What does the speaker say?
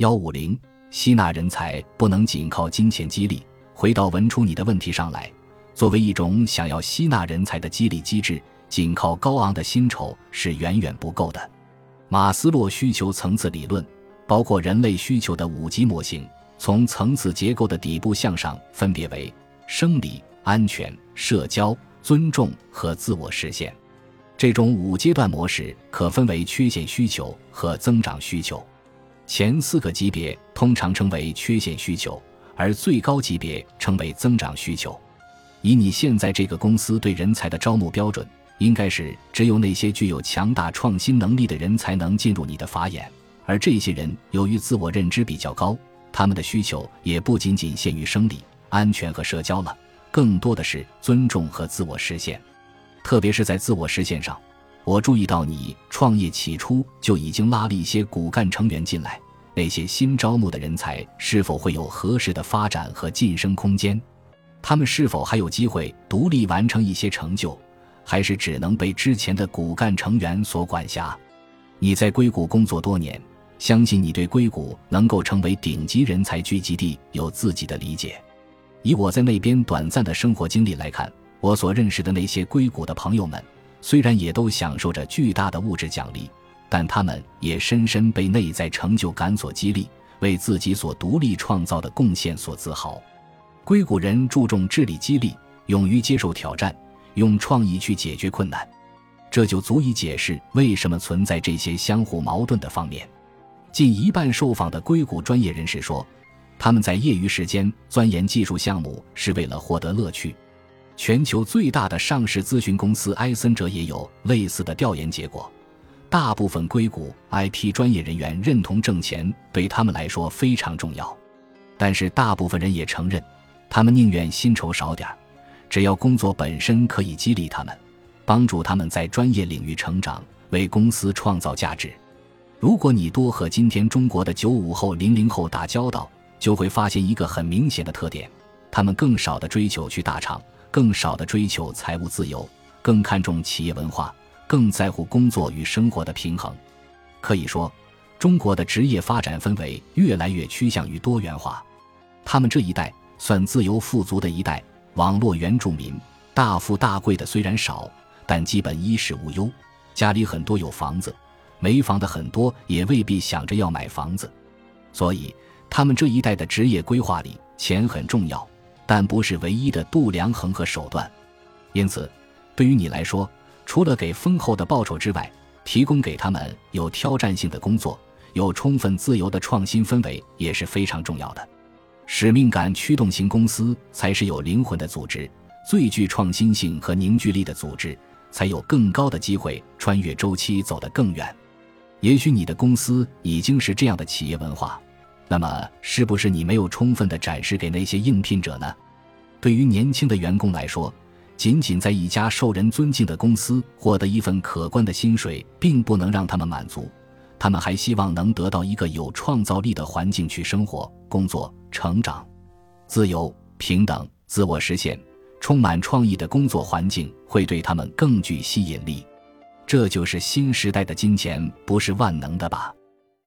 幺五零，吸纳人才不能仅靠金钱激励。回到文初你的问题上来，作为一种想要吸纳人才的激励机制，仅靠高昂的薪酬是远远不够的。马斯洛需求层次理论包括人类需求的五级模型，从层次结构的底部向上，分别为生理、安全、社交、尊重和自我实现。这种五阶段模式可分为缺陷需求和增长需求。前四个级别通常称为缺陷需求。而最高级别称为增长需求。以你现在这个公司对人才的招募标准，应该是只有那些具有强大创新能力的人才能进入你的法眼。而这些人由于自我认知比较高，他们的需求也不仅仅限于生理、安全和社交了，更多的是尊重和自我实现。特别是在自我实现上，我注意到你创业起初就已经拉了一些骨干成员进来。那些新招募的人才是否会有合适的发展和晋升空间？他们是否还有机会独立完成一些成就，还是只能被之前的骨干成员所管辖？你在硅谷工作多年，相信你对硅谷能够成为顶级人才聚集地有自己的理解。以我在那边短暂的生活经历来看，我所认识的那些硅谷的朋友们，虽然也都享受着巨大的物质奖励。但他们也深深被内在成就感所激励，为自己所独立创造的贡献所自豪。硅谷人注重智力激励，勇于接受挑战，用创意去解决困难，这就足以解释为什么存在这些相互矛盾的方面。近一半受访的硅谷专业人士说，他们在业余时间钻研技术项目是为了获得乐趣。全球最大的上市咨询公司埃森哲也有类似的调研结果。大部分硅谷 IT 专业人员认同挣钱对他们来说非常重要，但是大部分人也承认，他们宁愿薪酬少点儿，只要工作本身可以激励他们，帮助他们在专业领域成长，为公司创造价值。如果你多和今天中国的九五后、零零后打交道，就会发现一个很明显的特点：他们更少的追求去大厂，更少的追求财务自由，更看重企业文化。更在乎工作与生活的平衡，可以说，中国的职业发展氛围越来越趋向于多元化。他们这一代算自由富足的一代，网络原住民，大富大贵的虽然少，但基本衣食无忧，家里很多有房子，没房的很多也未必想着要买房子。所以，他们这一代的职业规划里，钱很重要，但不是唯一的度量衡和手段。因此，对于你来说，除了给丰厚的报酬之外，提供给他们有挑战性的工作、有充分自由的创新氛围也是非常重要的。使命感驱动型公司才是有灵魂的组织，最具创新性和凝聚力的组织才有更高的机会穿越周期走得更远。也许你的公司已经是这样的企业文化，那么是不是你没有充分的展示给那些应聘者呢？对于年轻的员工来说。仅仅在一家受人尊敬的公司获得一份可观的薪水，并不能让他们满足。他们还希望能得到一个有创造力的环境去生活、工作、成长，自由、平等、自我实现、充满创意的工作环境会对他们更具吸引力。这就是新时代的金钱不是万能的吧？